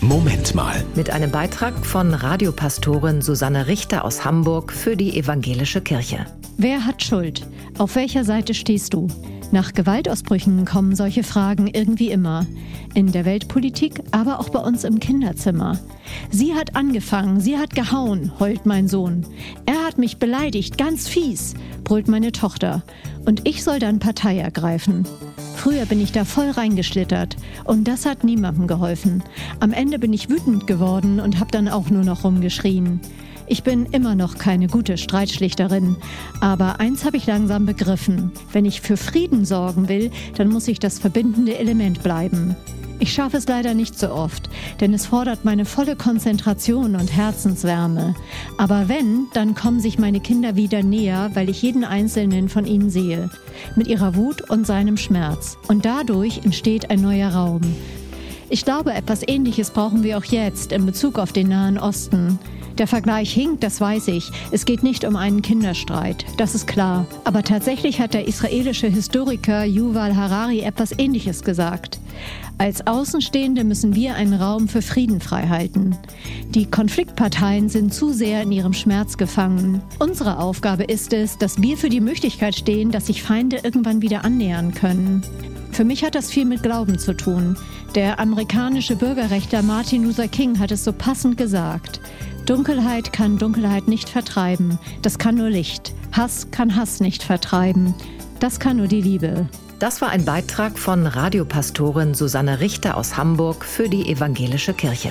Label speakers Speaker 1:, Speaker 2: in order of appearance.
Speaker 1: Moment mal.
Speaker 2: Mit einem Beitrag von Radiopastorin Susanne Richter aus Hamburg für die Evangelische Kirche.
Speaker 3: Wer hat Schuld? Auf welcher Seite stehst du? Nach Gewaltausbrüchen kommen solche Fragen irgendwie immer. In der Weltpolitik, aber auch bei uns im Kinderzimmer. Sie hat angefangen, sie hat gehauen, heult mein Sohn. Er hat mich beleidigt, ganz fies, brüllt meine Tochter. Und ich soll dann Partei ergreifen. Früher bin ich da voll reingeschlittert und das hat niemandem geholfen. Am Ende bin ich wütend geworden und habe dann auch nur noch rumgeschrien. Ich bin immer noch keine gute Streitschlichterin, aber eins habe ich langsam begriffen. Wenn ich für Frieden sorgen will, dann muss ich das verbindende Element bleiben. Ich schaffe es leider nicht so oft, denn es fordert meine volle Konzentration und Herzenswärme. Aber wenn, dann kommen sich meine Kinder wieder näher, weil ich jeden einzelnen von ihnen sehe, mit ihrer Wut und seinem Schmerz. Und dadurch entsteht ein neuer Raum. Ich glaube, etwas Ähnliches brauchen wir auch jetzt in Bezug auf den Nahen Osten. Der Vergleich hinkt, das weiß ich. Es geht nicht um einen Kinderstreit, das ist klar. Aber tatsächlich hat der israelische Historiker Yuval Harari etwas Ähnliches gesagt. Als Außenstehende müssen wir einen Raum für Frieden freihalten. Die Konfliktparteien sind zu sehr in ihrem Schmerz gefangen. Unsere Aufgabe ist es, dass wir für die Möglichkeit stehen, dass sich Feinde irgendwann wieder annähern können. Für mich hat das viel mit Glauben zu tun. Der amerikanische Bürgerrechtler Martin Luther King hat es so passend gesagt. Dunkelheit kann Dunkelheit nicht vertreiben. Das kann nur Licht. Hass kann Hass nicht vertreiben. Das kann nur die Liebe.
Speaker 2: Das war ein Beitrag von Radiopastorin Susanne Richter aus Hamburg für die Evangelische Kirche.